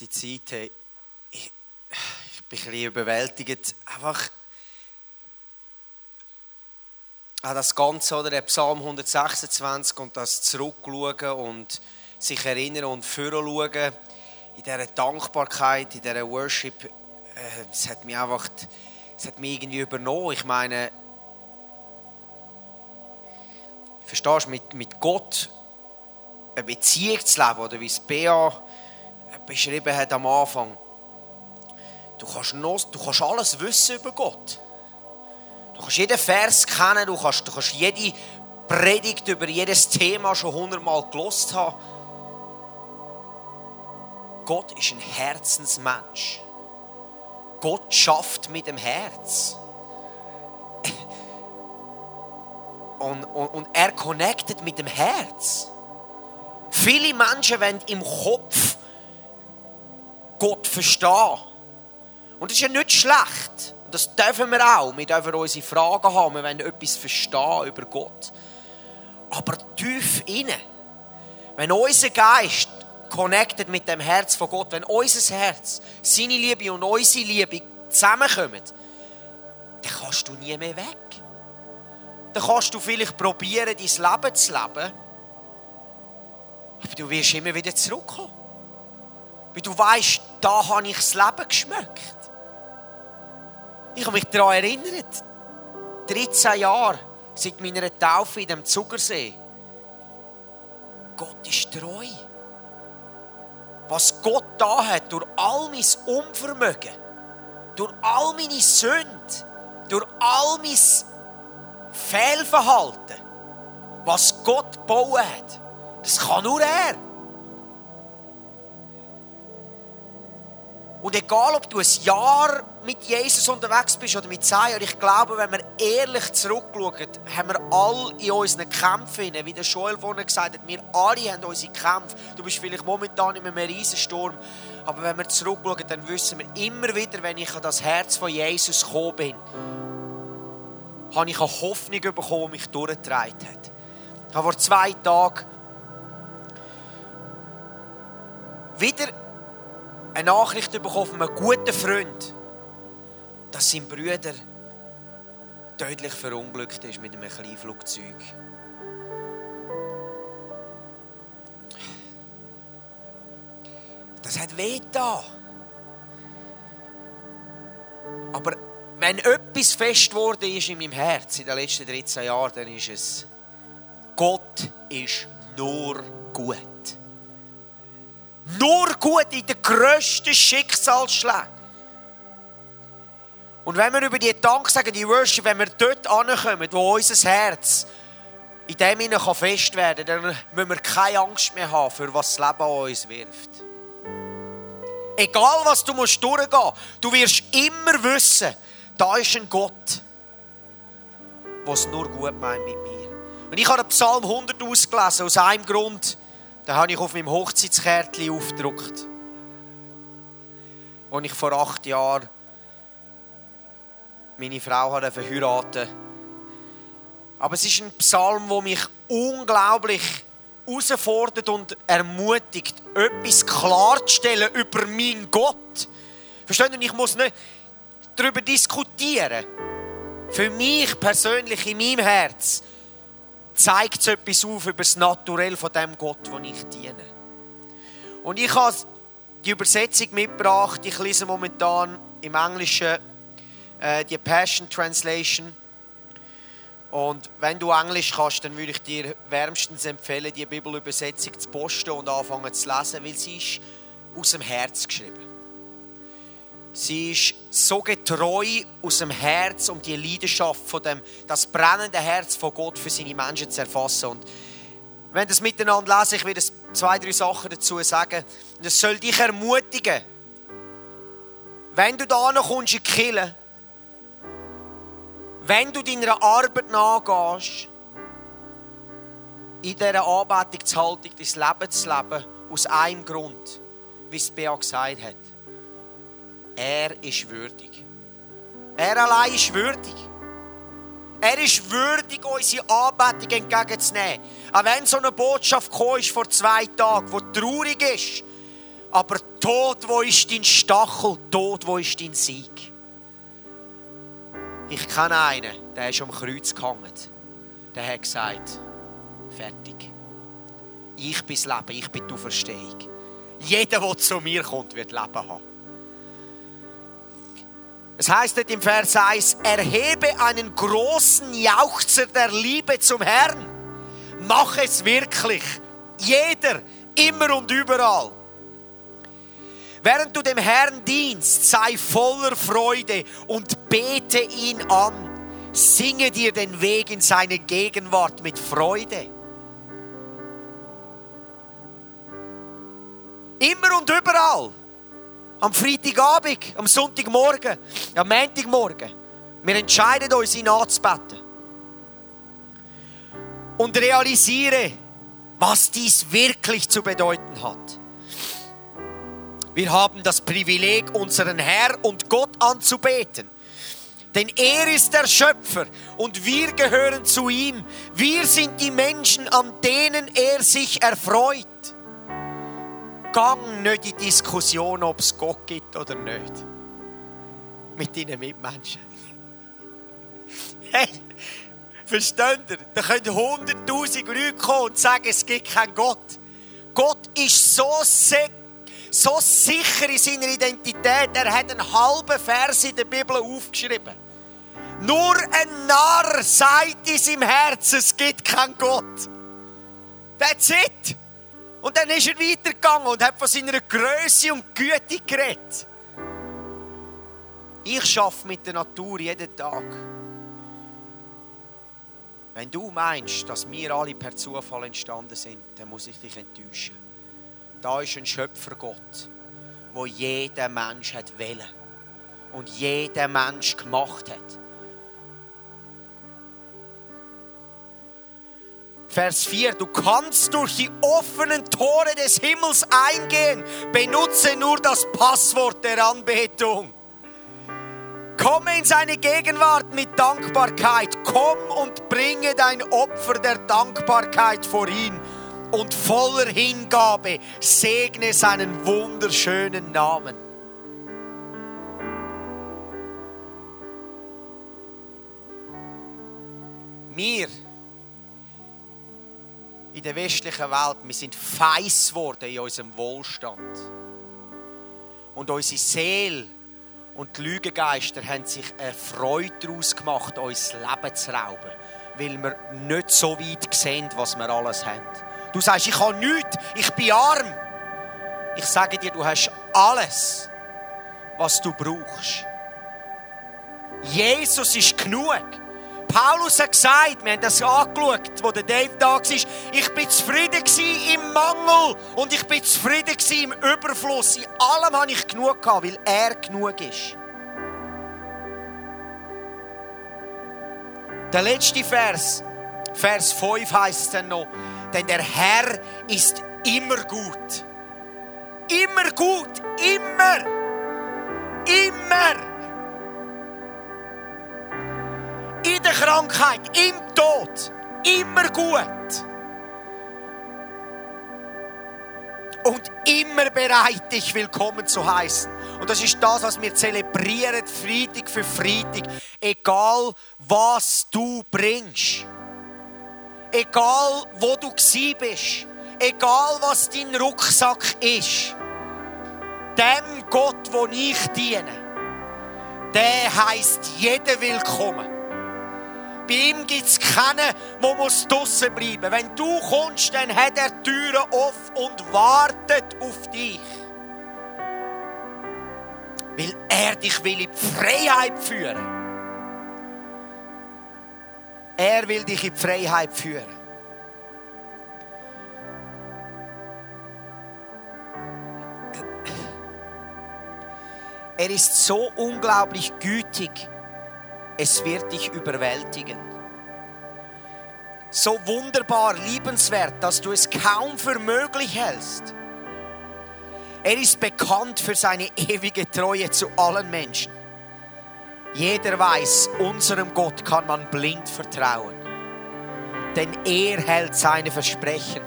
gute Zeit. Hey, ich, bin ein bisschen überwältigt. Einfach an das Ganze, oder? Der Psalm 126 und das Zurückschauen und sich erinnern und vorschauen. In dieser Dankbarkeit, in dieser Worship, äh, es hat mich einfach, es hat mich irgendwie übernommen. Ich meine, verstehst du, mit, mit Gott eine Beziehung zu leben, oder wie es Bea beschrieben hat am Anfang. Du kannst, noch, du kannst alles wissen über Gott. Du kannst jeden Vers kennen, du kannst, du kannst jede Predigt über jedes Thema schon hundertmal gelost haben. Gott ist ein Herzensmensch. Gott schafft mit dem Herz. Und, und, und er connectet mit dem Herz. Viele Menschen wollen im Kopf Gott verstehen. Und das ist ja nicht schlecht. Das dürfen wir auch. Wir dürfen unsere Fragen haben. Wir wollen etwas verstehen über Gott. Aber tief inne, wenn unser Geist connected mit dem Herz von Gott, wenn unser Herz, seine Liebe und unsere Liebe zusammenkommen, dann kannst du nie mehr weg. Dann kannst du vielleicht probieren, dein Leben zu leben, aber du wirst immer wieder zurückkommen. Weil du weißt, da habe ich das Leben geschmeckt. Ich habe mich daran erinnert. 13 Jahre seit meiner Taufe in dem Zuckersee. Gott ist treu. Was Gott da hat, durch all mein Unvermögen, durch all meine Sünden, durch all mein Fehlverhalten, was Gott gebaut hat, das kann nur er. Und egal, ob du ein Jahr mit Jesus unterwegs bist oder mit zehn Jahren, ich glaube, wenn wir ehrlich zurückschauen, haben wir alle in unseren Kämpfen, wie der Joel vorhin gesagt hat, wir alle haben unsere Kämpfe. Du bist vielleicht momentan in einem Riesensturm, aber wenn wir zurückschauen, dann wissen wir immer wieder, wenn ich an das Herz von Jesus gekommen bin, habe ich eine Hoffnung bekommen, die mich durchgetragen hat. Ich habe vor zwei Tagen wieder eine Nachricht bekommen von einem guten Freund, dass sein Bruder tödlich verunglückt ist mit einem Kleinflugzeug. Das hat weh da. Aber wenn etwas fest geworden ist in meinem Herz in den letzten 13 Jahren, dann ist es, Gott ist nur gut. Nur gut in den grössten Schicksalsschlägen. Und wenn wir über die Dank sagen, die Worship, wenn wir dort ankommen, wo unser Herz in dem hinein fest werden kann, dann müssen wir keine Angst mehr haben, für was das Leben an uns wirft. Egal, was du musst durchgehen du wirst immer wissen, da ist ein Gott, der es nur gut meint mit mir. Und ich habe Psalm 100 ausgelesen, aus einem Grund, den habe ich auf meinem Hochzeitskärtchen aufgedruckt. Als ich vor acht Jahren meine Frau hat verheiratet. Aber es ist ein Psalm, der mich unglaublich herausfordert und ermutigt, etwas klarzustellen über meinen Gott. Versteht ihr? Ich muss nicht darüber diskutieren. Für mich persönlich in meinem Herz zeigt es etwas auf über das Naturell von dem Gott, den ich diene. Und ich habe die Übersetzung mitgebracht. Ich lese momentan im Englischen äh, die Passion Translation. Und wenn du Englisch kannst, dann würde ich dir wärmstens empfehlen, die Bibelübersetzung zu posten und anfangen zu lesen, weil sie ist aus dem Herz geschrieben. Sie ist so getreu aus dem Herz, um die Leidenschaft von dem, das brennende Herz von Gott für seine Menschen zu erfassen. Und wenn das miteinander lesen, ich werde zwei, drei Sachen dazu sagen. Es soll dich ermutigen, wenn du da kommst in die wenn du deiner Arbeit nachgehst, in dieser Anbetung zu halten, dein Leben zu leben, aus einem Grund, wie es Bea gesagt hat. Er ist würdig. Er allein ist würdig. Er ist würdig, unsere Anbetung entgegenzunehmen. Auch wenn so eine Botschaft kam vor zwei Tagen, die traurig ist, aber Tod, wo ist dein Stachel? Tod, wo ist dein Sieg? Ich kenne einen, der ist am Kreuz gehangen. Der hat gesagt, fertig. Ich bin das Leben, ich bin die Auferstehung. Jeder, der zu mir kommt, wird Leben haben. Es heißt im Vers 1, erhebe einen großen Jauchzer der Liebe zum Herrn. Mach es wirklich. Jeder, immer und überall. Während du dem Herrn dienst, sei voller Freude und bete ihn an. Singe dir den Weg in seine Gegenwart mit Freude. Immer und überall. Am Freitagabend, am Sonntagmorgen, am Montagmorgen. Wir entscheiden uns, ihn anzubeten. Und realisiere, was dies wirklich zu bedeuten hat. Wir haben das Privileg, unseren Herr und Gott anzubeten. Denn er ist der Schöpfer und wir gehören zu ihm. Wir sind die Menschen, an denen er sich erfreut. Gang nicht in Diskussion, ob es Gott gibt oder nicht. Mit deinen Mitmenschen. Hey, versteht ihr? Da können hunderttausend Leute kommen und sagen, es gibt keinen Gott. Gott ist so so sicher in seiner Identität, er hat einen halben Vers in der Bibel aufgeschrieben. Nur ein Narr sagt in seinem Herzen, es gibt keinen Gott. That's it. Und dann ist er weitergegangen und hat von seiner Größe und Güte geredet. Ich schaffe mit der Natur jeden Tag. Wenn du meinst, dass wir alle per Zufall entstanden sind, dann muss ich dich enttäuschen. Da ist ein Schöpfergott, wo jeder Mensch hat wählen und jeder Mensch gemacht hat. Vers 4, du kannst durch die offenen Tore des Himmels eingehen. Benutze nur das Passwort der Anbetung. Komme in seine Gegenwart mit Dankbarkeit. Komm und bringe dein Opfer der Dankbarkeit vor ihn und voller Hingabe segne seinen wunderschönen Namen. Wir in der westlichen Welt, wir sind feiss geworden in unserem Wohlstand. Und unsere Seele und die Lügengeister haben sich eine Freude daraus gemacht, uns Leben zu rauben, weil wir nicht so weit sehen, was wir alles haben. Du sagst, ich habe nichts, ich bin arm. Ich sage dir, du hast alles, was du brauchst. Jesus ist genug. Paulus hat gesagt, wir haben das angeschaut, wo der Dave da war, ich bin zufrieden im Mangel und ich bin zufrieden im Überfluss. In allem habe ich genug gehabt, weil er genug ist. Der letzte Vers, Vers 5 heißt es dann noch, denn der Herr ist immer gut. Immer gut, immer. Immer. In der Krankheit, im Tod, immer gut. Und immer bereit, dich willkommen zu heißen. Und das ist das, was wir zelebrieren, Freitag für Freitag. Egal, was du bringst. Egal, wo du bist, egal, was dein Rucksack ist, dem Gott, wo ich diene, der heißt jeder willkommen. Bei ihm gibt es keinen, der muss draussen bleiben Wenn du kommst, dann hat er Türen offen und wartet auf dich. Weil er dich will in die Freiheit führen er will dich in die Freiheit führen. Er ist so unglaublich gütig, es wird dich überwältigen. So wunderbar, liebenswert, dass du es kaum für möglich hältst. Er ist bekannt für seine ewige Treue zu allen Menschen. Jeder weiß, unserem Gott kann man blind vertrauen. Denn er hält seine Versprechen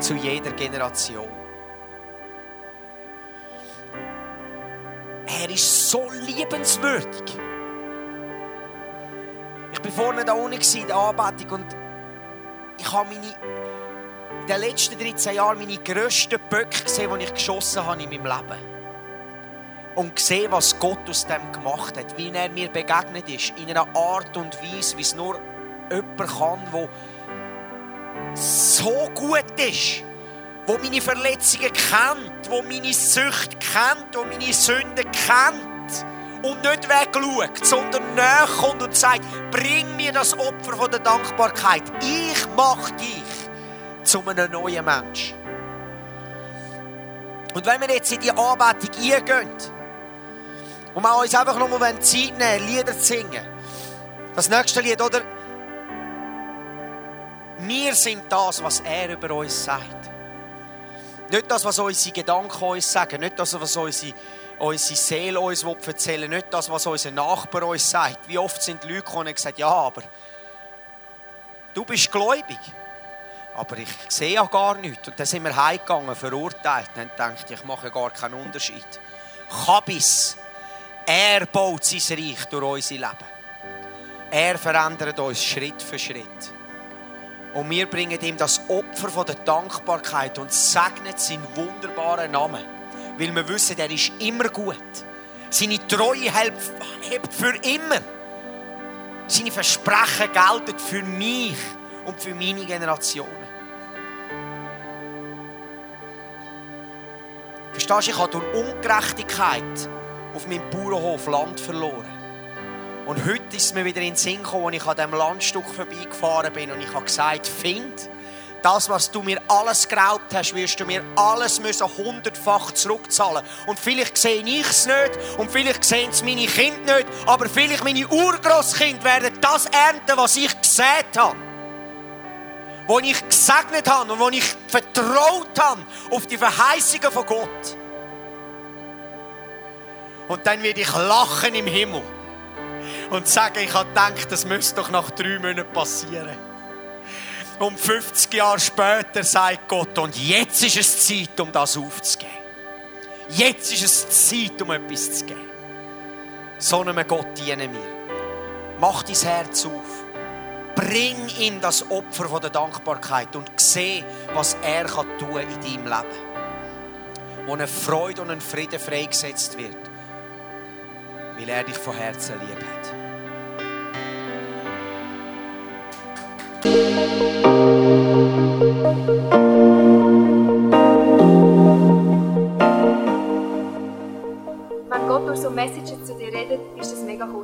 zu jeder Generation. Er ist so liebenswürdig. Ich war vorne da unten in der Anbetung und ich habe meine, in den letzten 13 Jahren meine grössten Böcke gesehen, die ich geschossen habe in meinem Leben. Und gesehen, was Gott aus dem gemacht hat, wie er mir begegnet ist, in einer Art und Weise, wie es nur jemand kann, der so gut ist, wo meine Verletzungen kennt, wo meine Sucht kennt, wo meine Sünden kennt und nicht wegschaut, sondern näher kommt und sagt, bring mir das Opfer von der Dankbarkeit. Ich mache dich zu einem neuen Mensch. Und wenn wir jetzt in die Anbetung eingehen und wir uns einfach noch mal Zeit nehmen, Lieder zu singen, das nächste Lied, oder? Wir sind das, was er über uns sagt. Nicht das, was unsere Gedanken uns sagen, nicht das, was unsere, unsere Seele uns erzählen nicht das, was unser Nachbar uns sagt. Wie oft sind Leute gekommen und gesagt, ja, aber du bist gläubig. Aber ich sehe ja gar nichts. Und dann sind wir heimgegangen, verurteilt. Dann dachte ich, ich mache gar keinen Unterschied. Kabis, er baut sein Reich durch unser Leben. Er verändert uns Schritt für Schritt. Und wir bringen ihm das Opfer von der Dankbarkeit und segnen seinen wunderbaren Namen. Weil wir wissen, er ist immer gut. Seine Treue hält für immer. Seine Versprechen gelten für mich und für meine Generationen. Verstehst du, ich habe durch Ungerechtigkeit auf meinem Bauernhof Land verloren. Und heute ist es mir wieder in den Sinn gekommen, als ich an diesem Landstück vorbeigefahren bin und ich habe gesagt, find, das, was du mir alles geraubt hast, wirst du mir alles müssen hundertfach zurückzahlen. Und vielleicht sehe ich es nicht und vielleicht sehen es meine Kinder nicht, aber vielleicht meine Urgroßkinder werden das ernten, was ich gesät habe. Wo ich gesegnet habe und wo ich vertraut habe auf die Verheißungen von Gott. Und dann werde ich lachen im Himmel und sagen, ich habe gedacht, das müsste doch nach drei Monaten passieren. Und 50 Jahre später sagt Gott, und jetzt ist es Zeit, um das aufzugeben. Jetzt ist es Zeit, um etwas zu geben. So einem Gott dienen wir. Mach dein Herz auf. Bring ihm das Opfer von der Dankbarkeit und seh, was er kann tun in deinem Leben. Wo eine Freude und ein Frieden freigesetzt wird, weil er dich von Herzen lieb hat.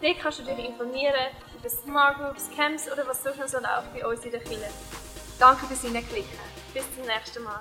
Dort kannst du dich informieren über Smart Groups, Camps oder was sonst noch so bei uns in der Kirche. Danke fürs Hineinklicken. Bis zum nächsten Mal.